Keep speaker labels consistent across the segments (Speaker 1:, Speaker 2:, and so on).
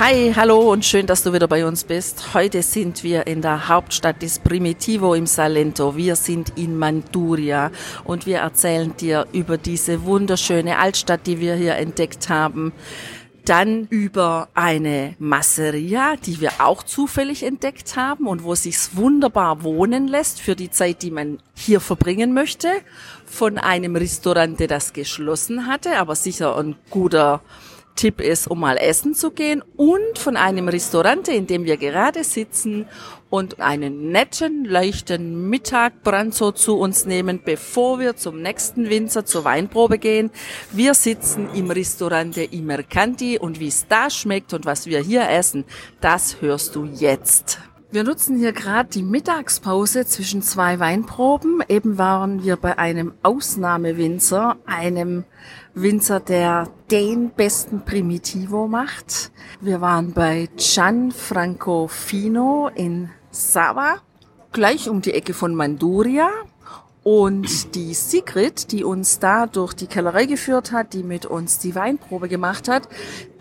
Speaker 1: Hi, hallo und schön, dass du wieder bei uns bist. Heute sind wir in der Hauptstadt des Primitivo im Salento. Wir sind in Manduria und wir erzählen dir über diese wunderschöne Altstadt, die wir hier entdeckt haben. Dann über eine Masseria, die wir auch zufällig entdeckt haben und wo sich's wunderbar wohnen lässt für die Zeit, die man hier verbringen möchte. Von einem Restaurante, das geschlossen hatte, aber sicher ein guter Tipp ist, um mal essen zu gehen und von einem Restaurant, in dem wir gerade sitzen und einen netten, leichten Mittagbranzo zu uns nehmen, bevor wir zum nächsten Winzer zur Weinprobe gehen. Wir sitzen im Restaurante I Mercanti und wie es da schmeckt und was wir hier essen, das hörst du jetzt. Wir nutzen hier gerade die Mittagspause zwischen zwei Weinproben. Eben waren wir bei einem Ausnahmewinzer, einem Winzer, der den besten Primitivo macht. Wir waren bei Gianfranco Fino in Sava, gleich um die Ecke von Manduria. Und die Sigrid, die uns da durch die Kellerei geführt hat, die mit uns die Weinprobe gemacht hat,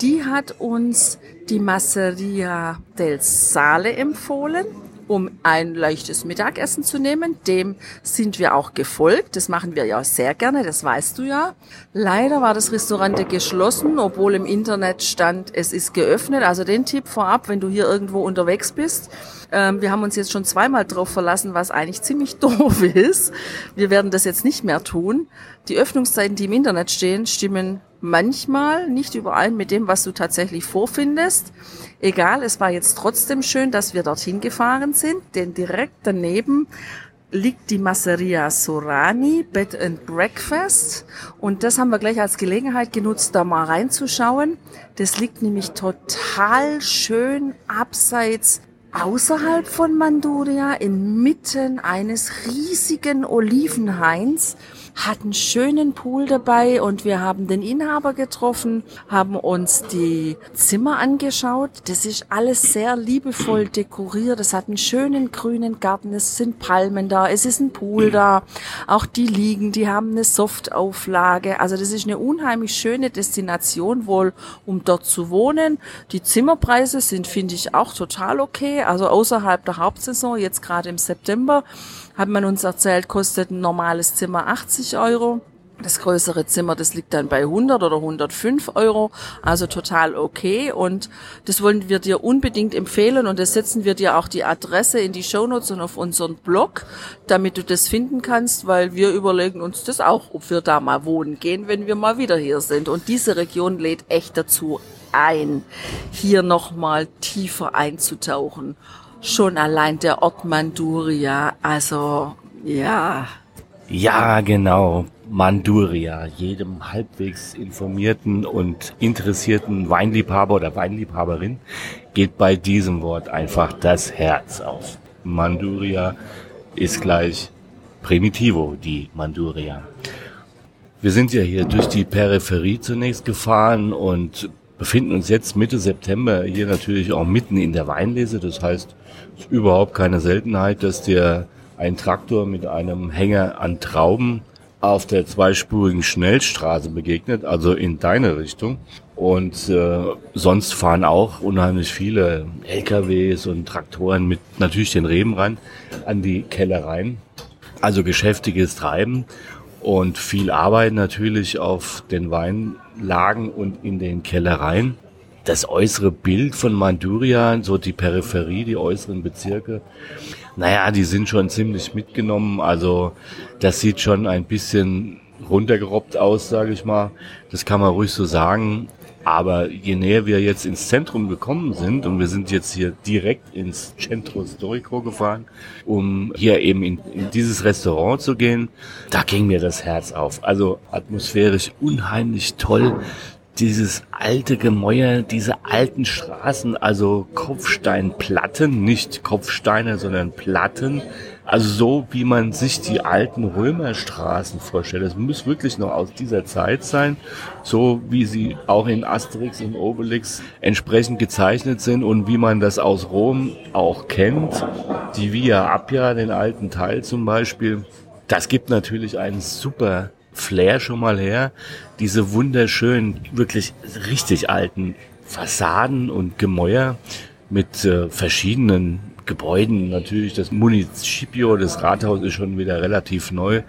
Speaker 1: die hat uns die Masseria del Sale empfohlen um ein leichtes Mittagessen zu nehmen. Dem sind wir auch gefolgt. Das machen wir ja sehr gerne, das weißt du ja. Leider war das Restaurant geschlossen, obwohl im Internet stand, es ist geöffnet. Also den Tipp vorab, wenn du hier irgendwo unterwegs bist. Ähm, wir haben uns jetzt schon zweimal drauf verlassen, was eigentlich ziemlich doof ist. Wir werden das jetzt nicht mehr tun. Die Öffnungszeiten, die im Internet stehen, stimmen manchmal nicht überall mit dem, was du tatsächlich vorfindest. Egal, es war jetzt trotzdem schön, dass wir dorthin gefahren sind, denn direkt daneben liegt die Masseria Sorani Bed and Breakfast und das haben wir gleich als Gelegenheit genutzt, da mal reinzuschauen. Das liegt nämlich total schön abseits außerhalb von Manduria inmitten eines riesigen Olivenhains hat einen schönen Pool dabei und wir haben den Inhaber getroffen, haben uns die Zimmer angeschaut. Das ist alles sehr liebevoll dekoriert. Es hat einen schönen grünen Garten. Es sind Palmen da. Es ist ein Pool da. Auch die liegen, die haben eine Softauflage. Also das ist eine unheimlich schöne Destination wohl, um dort zu wohnen. Die Zimmerpreise sind, finde ich, auch total okay. Also außerhalb der Hauptsaison, jetzt gerade im September, hat man uns erzählt, kostet ein normales Zimmer 80 Euro. Das größere Zimmer, das liegt dann bei 100 oder 105 Euro, also total okay. Und das wollen wir dir unbedingt empfehlen und das setzen wir dir auch die Adresse in die Shownotes und auf unseren Blog, damit du das finden kannst, weil wir überlegen uns das auch, ob wir da mal wohnen gehen, wenn wir mal wieder hier sind. Und diese Region lädt echt dazu ein, hier nochmal tiefer einzutauchen schon allein der Ort Manduria, also ja.
Speaker 2: Ja, genau. Manduria. Jedem halbwegs informierten und interessierten Weinliebhaber oder Weinliebhaberin geht bei diesem Wort einfach das Herz auf. Manduria ist gleich Primitivo, die Manduria. Wir sind ja hier durch die Peripherie zunächst gefahren und befinden uns jetzt Mitte September hier natürlich auch mitten in der Weinlese. Das heißt, es ist überhaupt keine Seltenheit, dass dir ein Traktor mit einem Hänger an Trauben auf der zweispurigen Schnellstraße begegnet, also in deine Richtung. Und äh, sonst fahren auch unheimlich viele LKWs und Traktoren mit natürlich den Reben rein an die Kellereien. Also geschäftiges Treiben und viel Arbeit natürlich auf den Weinlagen und in den Kellereien. Das äußere Bild von Manduria, so die Peripherie, die äußeren Bezirke, naja, die sind schon ziemlich mitgenommen. Also das sieht schon ein bisschen runtergerobbt aus, sage ich mal. Das kann man ruhig so sagen. Aber je näher wir jetzt ins Zentrum gekommen sind, und wir sind jetzt hier direkt ins Centro Storico gefahren, um hier eben in, in dieses Restaurant zu gehen, da ging mir das Herz auf. Also atmosphärisch unheimlich toll dieses alte Gemäuer, diese alten Straßen, also Kopfsteinplatten, nicht Kopfsteine, sondern Platten. Also so, wie man sich die alten Römerstraßen vorstellt. Das muss wirklich noch aus dieser Zeit sein, so wie sie auch in Asterix und Obelix entsprechend gezeichnet sind und wie man das aus Rom auch kennt. Die Via Appia, den alten Teil zum Beispiel. Das gibt natürlich einen super Flair schon mal her. Diese wunderschönen, wirklich richtig alten Fassaden und Gemäuer mit äh, verschiedenen Gebäuden. Natürlich das Municipio, das Rathaus ist schon wieder relativ neu.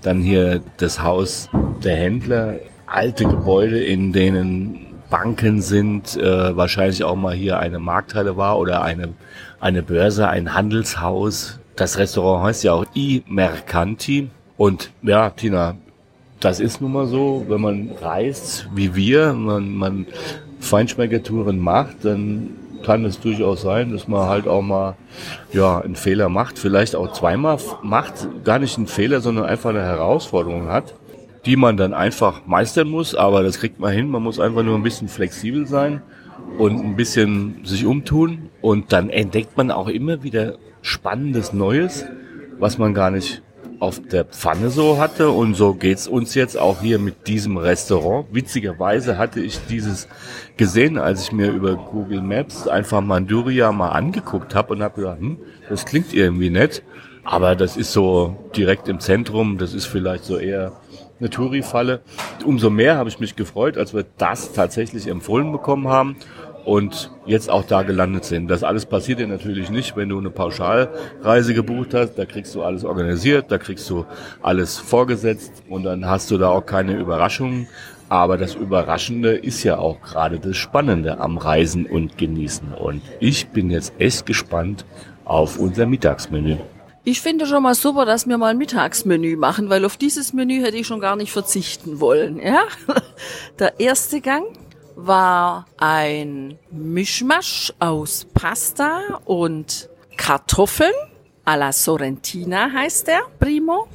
Speaker 2: Dann hier das Haus der Händler, alte Gebäude, in denen Banken sind, äh, wahrscheinlich auch mal hier eine Markthalle war oder eine, eine Börse, ein Handelshaus. Das Restaurant heißt ja auch I Mercanti. Und ja, Tina, das ist nun mal so, wenn man reist wie wir, man, man Feinschmeckertouren macht, dann kann es durchaus sein, dass man halt auch mal ja einen Fehler macht, vielleicht auch zweimal macht, gar nicht einen Fehler, sondern einfach eine Herausforderung hat, die man dann einfach meistern muss, aber das kriegt man hin, man muss einfach nur ein bisschen flexibel sein und ein bisschen sich umtun. Und dann entdeckt man auch immer wieder spannendes Neues, was man gar nicht auf der Pfanne so hatte und so geht's uns jetzt auch hier mit diesem Restaurant. Witzigerweise hatte ich dieses gesehen, als ich mir über Google Maps einfach Manduria mal angeguckt habe und habe gedacht, hm, das klingt irgendwie nett, aber das ist so direkt im Zentrum, das ist vielleicht so eher eine Touri-Falle. Umso mehr habe ich mich gefreut, als wir das tatsächlich empfohlen bekommen haben und jetzt auch da gelandet sind. Das alles passiert dir natürlich nicht, wenn du eine Pauschalreise gebucht hast. Da kriegst du alles organisiert, da kriegst du alles vorgesetzt und dann hast du da auch keine Überraschungen. Aber das Überraschende ist ja auch gerade das Spannende am Reisen und Genießen. Und ich bin jetzt echt gespannt auf unser Mittagsmenü.
Speaker 1: Ich finde schon mal super, dass wir mal ein Mittagsmenü machen, weil auf dieses Menü hätte ich schon gar nicht verzichten wollen. Ja? Der erste Gang war ein Mischmasch aus Pasta und Kartoffeln. Alla Sorrentina heißt der, Primo.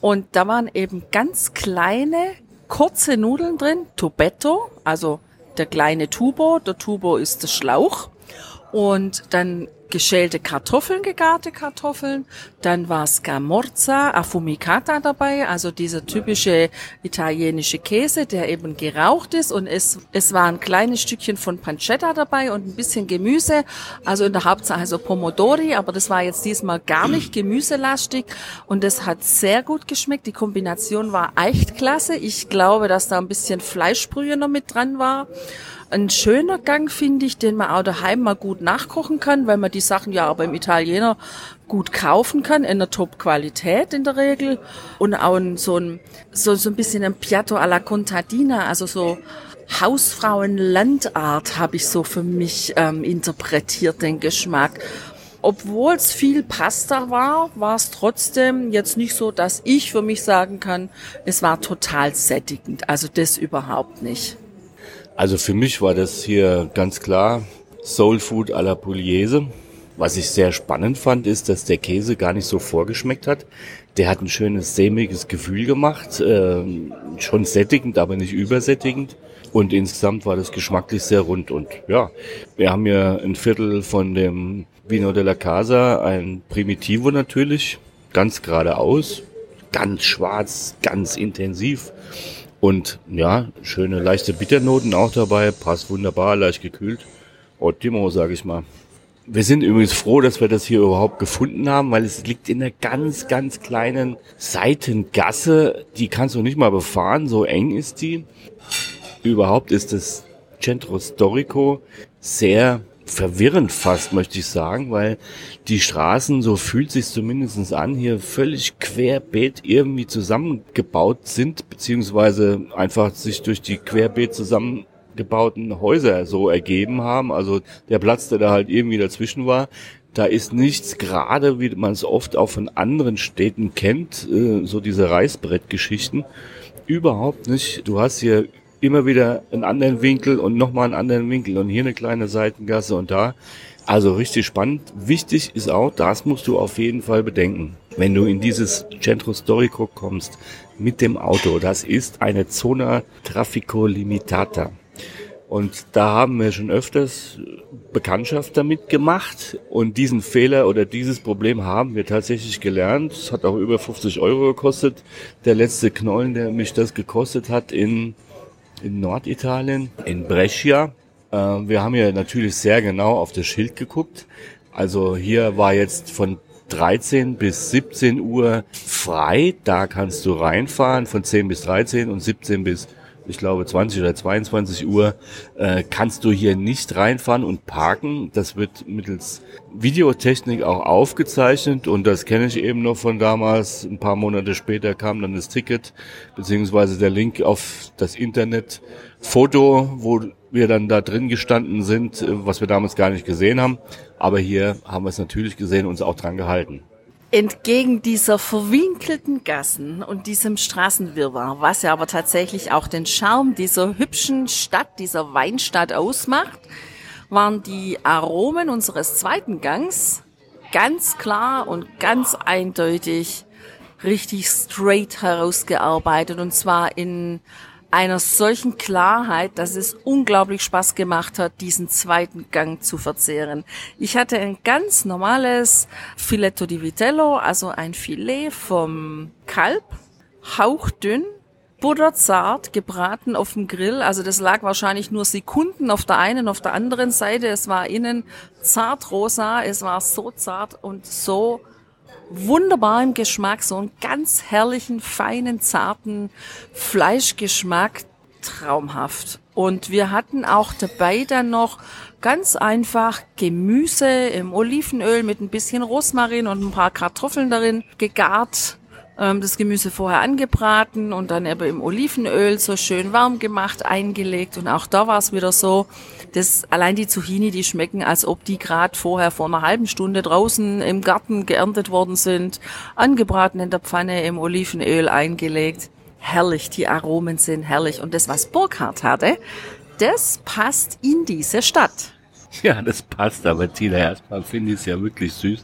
Speaker 1: Und da waren eben ganz kleine, kurze Nudeln drin, Tubetto, also der kleine Tubo. Der Tubo ist der Schlauch. Und dann geschälte Kartoffeln, gegarte Kartoffeln. Dann war Scamorza Affumicata dabei, also dieser typische italienische Käse, der eben geraucht ist. Und es, es war ein kleines Stückchen von Pancetta dabei und ein bisschen Gemüse. Also in der Hauptsache so Pomodori, aber das war jetzt diesmal gar nicht gemüselastig. Und das hat sehr gut geschmeckt. Die Kombination war echt klasse. Ich glaube, dass da ein bisschen Fleischbrühe noch mit dran war ein schöner Gang, finde ich, den man auch daheim mal gut nachkochen kann, weil man die Sachen ja auch beim Italiener gut kaufen kann, in der Top-Qualität in der Regel. Und auch so ein, so, so ein bisschen ein Piatto alla Contadina, also so Hausfrauenlandart habe ich so für mich ähm, interpretiert, den Geschmack. Obwohl es viel Pasta war, war es trotzdem jetzt nicht so, dass ich für mich sagen kann, es war total sättigend. Also das überhaupt nicht.
Speaker 2: Also für mich war das hier ganz klar Soul Food à la Pugliese. Was ich sehr spannend fand, ist, dass der Käse gar nicht so vorgeschmeckt hat. Der hat ein schönes sämiges Gefühl gemacht, äh, schon sättigend, aber nicht übersättigend. Und insgesamt war das geschmacklich sehr rund. Und ja, wir haben ja ein Viertel von dem Vino della Casa, ein Primitivo natürlich, ganz geradeaus, ganz schwarz, ganz intensiv. Und ja, schöne leichte Bitternoten auch dabei, passt wunderbar, leicht gekühlt. Ottimo, sage ich mal. Wir sind übrigens froh, dass wir das hier überhaupt gefunden haben, weil es liegt in einer ganz, ganz kleinen Seitengasse. Die kannst du nicht mal befahren, so eng ist die. Überhaupt ist das Centro Storico sehr verwirrend fast, möchte ich sagen, weil die Straßen, so fühlt sich zumindest an, hier völlig querbeet irgendwie zusammengebaut sind, beziehungsweise einfach sich durch die querbeet zusammengebauten Häuser so ergeben haben. Also der Platz, der da halt irgendwie dazwischen war, da ist nichts gerade, wie man es oft auch von anderen Städten kennt, äh, so diese Reißbrettgeschichten. Überhaupt nicht. Du hast hier immer wieder einen anderen Winkel und nochmal einen anderen Winkel und hier eine kleine Seitengasse und da Also richtig spannend. Wichtig ist auch, das musst du auf jeden Fall bedenken. Wenn du in dieses Centro Storico kommst mit dem Auto, das ist eine Zona Traffico Limitata. Und da haben wir schon öfters Bekanntschaft damit gemacht. Und diesen Fehler oder dieses Problem haben wir tatsächlich gelernt. Es hat auch über 50 Euro gekostet. Der letzte Knollen, der mich das gekostet hat in, in Norditalien, in Brescia. Äh, wir haben ja natürlich sehr genau auf das Schild geguckt. Also hier war jetzt von 13 bis 17 Uhr frei. Da kannst du reinfahren von 10 bis 13 und 17 bis ich glaube 20 oder 22 Uhr, äh, kannst du hier nicht reinfahren und parken. Das wird mittels Videotechnik auch aufgezeichnet und das kenne ich eben noch von damals. Ein paar Monate später kam dann das Ticket beziehungsweise der Link auf das Internet Foto, wo wir dann da drin gestanden sind, äh, was wir damals gar nicht gesehen haben. Aber hier haben wir es natürlich gesehen und uns auch dran gehalten
Speaker 1: entgegen dieser verwinkelten Gassen und diesem Straßenwirrwarr, was ja aber tatsächlich auch den Charme dieser hübschen Stadt, dieser Weinstadt ausmacht, waren die Aromen unseres zweiten Gangs ganz klar und ganz eindeutig richtig straight herausgearbeitet. Und zwar in einer solchen Klarheit, dass es unglaublich Spaß gemacht hat, diesen zweiten Gang zu verzehren. Ich hatte ein ganz normales Filetto di Vitello, also ein Filet vom Kalb, hauchdünn, butterzart gebraten auf dem Grill. Also das lag wahrscheinlich nur Sekunden auf der einen, auf der anderen Seite. Es war innen zart rosa, es war so zart und so wunderbar im Geschmack, so einen ganz herrlichen, feinen, zarten Fleischgeschmack, traumhaft. Und wir hatten auch dabei dann noch ganz einfach Gemüse im Olivenöl mit ein bisschen Rosmarin und ein paar Kartoffeln darin gegart ähm, das Gemüse vorher angebraten und dann eben im Olivenöl so schön warm gemacht, eingelegt. Und auch da war es wieder so, dass allein die Zucchini, die schmecken, als ob die gerade vorher vor einer halben Stunde draußen im Garten geerntet worden sind, angebraten in der Pfanne im Olivenöl eingelegt. Herrlich, die Aromen sind herrlich. Und das, was Burkhardt hatte, das passt in diese Stadt.
Speaker 2: Ja, das passt, aber Tina, erstmal finde ich es ja wirklich süß,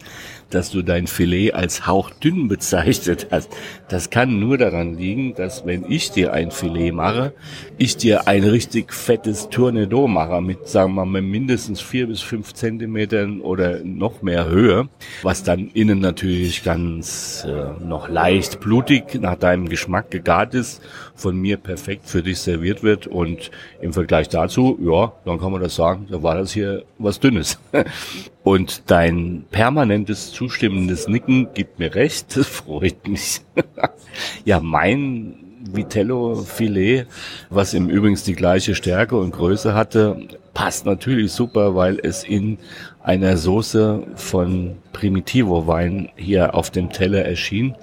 Speaker 2: dass du dein Filet als hauchdünn bezeichnet hast. Das kann nur daran liegen, dass wenn ich dir ein Filet mache, ich dir ein richtig fettes Tournedo mache mit, sagen wir mal, mindestens vier bis fünf Zentimetern oder noch mehr Höhe, was dann innen natürlich ganz äh, noch leicht blutig nach deinem Geschmack gegart ist, von mir perfekt für dich serviert wird und im Vergleich dazu, ja, dann kann man das sagen, da war das hier was Dünnes. Und dein permanentes zustimmendes Nicken gibt mir recht, das freut mich. ja, mein Vitello Filet, was im Übrigens die gleiche Stärke und Größe hatte, passt natürlich super, weil es in einer Soße von Primitivo Wein hier auf dem Teller erschien,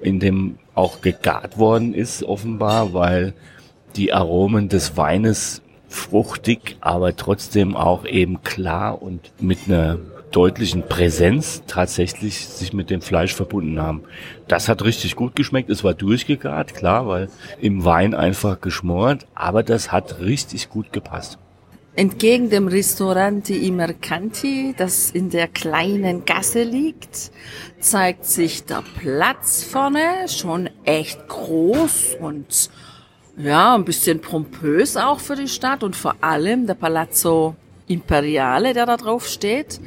Speaker 2: in dem auch gegart worden ist offenbar, weil die Aromen des Weines fruchtig, aber trotzdem auch eben klar und mit einer deutlichen Präsenz tatsächlich sich mit dem Fleisch verbunden haben. Das hat richtig gut geschmeckt. Es war durchgegart, klar, weil im Wein einfach geschmort, aber das hat richtig gut gepasst.
Speaker 1: Entgegen dem Ristorante I Mercanti, das in der kleinen Gasse liegt, zeigt sich der Platz vorne schon echt groß und ja, ein bisschen pompös auch für die Stadt und vor allem der Palazzo Imperiale, der da drauf steht,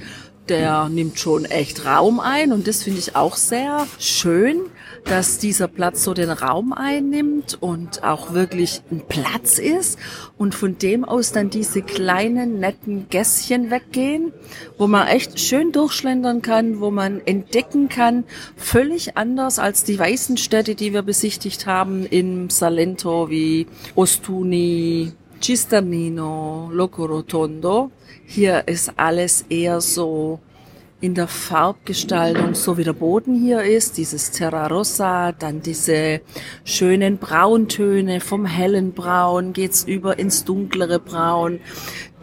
Speaker 1: der nimmt schon echt Raum ein und das finde ich auch sehr schön, dass dieser Platz so den Raum einnimmt und auch wirklich ein Platz ist und von dem aus dann diese kleinen netten Gässchen weggehen, wo man echt schön durchschlendern kann, wo man entdecken kann, völlig anders als die weißen Städte, die wir besichtigt haben in Salento wie Ostuni, Cisternino, Locorotondo. Hier ist alles eher so in der Farbgestaltung, so wie der Boden hier ist, dieses Terra Rossa, dann diese schönen Brauntöne, vom hellen Braun geht's über ins dunklere Braun.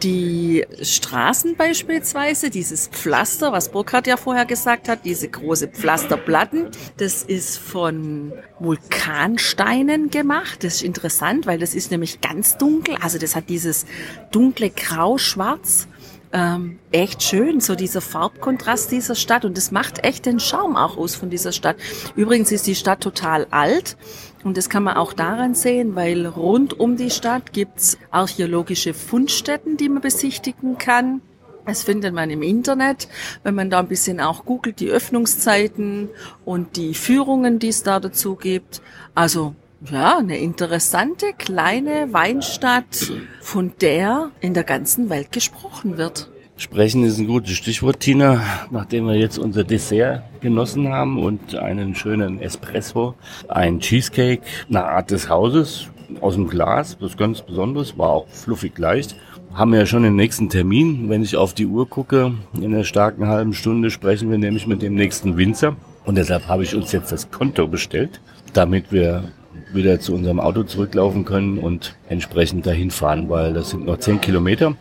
Speaker 1: Die Straßen beispielsweise, dieses Pflaster, was Burkhardt ja vorher gesagt hat, diese große Pflasterplatten, das ist von Vulkansteinen gemacht. Das ist interessant, weil das ist nämlich ganz dunkel. Also das hat dieses dunkle Grau-Schwarz ähm, echt schön, so dieser Farbkontrast dieser Stadt und das macht echt den Charme auch aus von dieser Stadt. Übrigens ist die Stadt total alt und das kann man auch daran sehen, weil rund um die Stadt gibt's archäologische Fundstätten, die man besichtigen kann. Das findet man im Internet, wenn man da ein bisschen auch googelt, die Öffnungszeiten und die Führungen, die es da dazu gibt. Also ja, eine interessante kleine Weinstadt, von der in der ganzen Welt gesprochen wird.
Speaker 2: Sprechen ist ein gutes Stichwort, Tina. Nachdem wir jetzt unser Dessert genossen haben und einen schönen Espresso, ein Cheesecake nach Art des Hauses aus dem Glas, was ganz Besonderes, war auch fluffig leicht. Haben wir ja schon den nächsten Termin. Wenn ich auf die Uhr gucke, in einer starken halben Stunde sprechen wir nämlich mit dem nächsten Winzer. Und deshalb habe ich uns jetzt das Konto bestellt, damit wir wieder zu unserem Auto zurücklaufen können und entsprechend dahin fahren, weil das sind noch zehn Kilometer.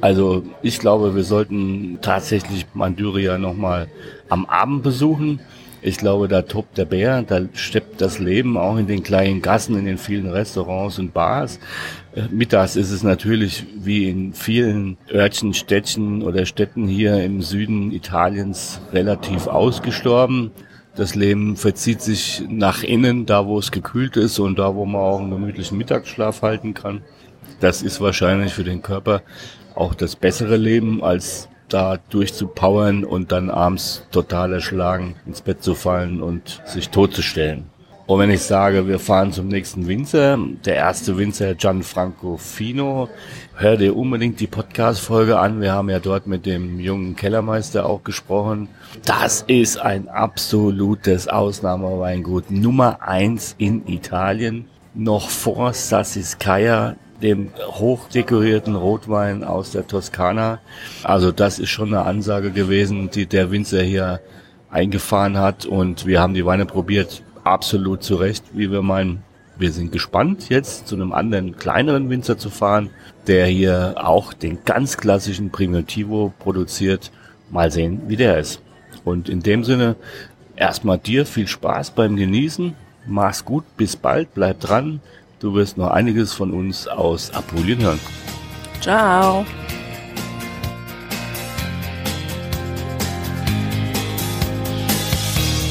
Speaker 2: Also ich glaube, wir sollten tatsächlich Manduria nochmal am Abend besuchen. Ich glaube, da tobt der Bär, da steppt das Leben auch in den kleinen Gassen, in den vielen Restaurants und Bars. Äh, mittags ist es natürlich wie in vielen Örtchen, Städtchen oder Städten hier im Süden Italiens relativ ausgestorben. Das Leben verzieht sich nach innen, da wo es gekühlt ist und da wo man auch einen gemütlichen Mittagsschlaf halten kann. Das ist wahrscheinlich für den Körper auch das bessere Leben, als da durchzupowern und dann abends total erschlagen ins Bett zu fallen und sich totzustellen. Und wenn ich sage, wir fahren zum nächsten Winzer, der erste Winzer Gianfranco Fino, hör dir unbedingt die Podcast-Folge an. Wir haben ja dort mit dem jungen Kellermeister auch gesprochen. Das ist ein absolutes Ausnahmeweingut. Nummer eins in Italien. Noch vor Sassicaia, dem hochdekorierten Rotwein aus der Toskana. Also das ist schon eine Ansage gewesen, die der Winzer hier eingefahren hat. Und wir haben die Weine probiert absolut zu Recht, wie wir meinen. Wir sind gespannt, jetzt zu einem anderen kleineren Winzer zu fahren, der hier auch den ganz klassischen Primitivo produziert. Mal sehen, wie der ist. Und in dem Sinne, erstmal dir viel Spaß beim Genießen. Mach's gut, bis bald, bleib dran. Du wirst noch einiges von uns aus Apulien hören.
Speaker 1: Ciao.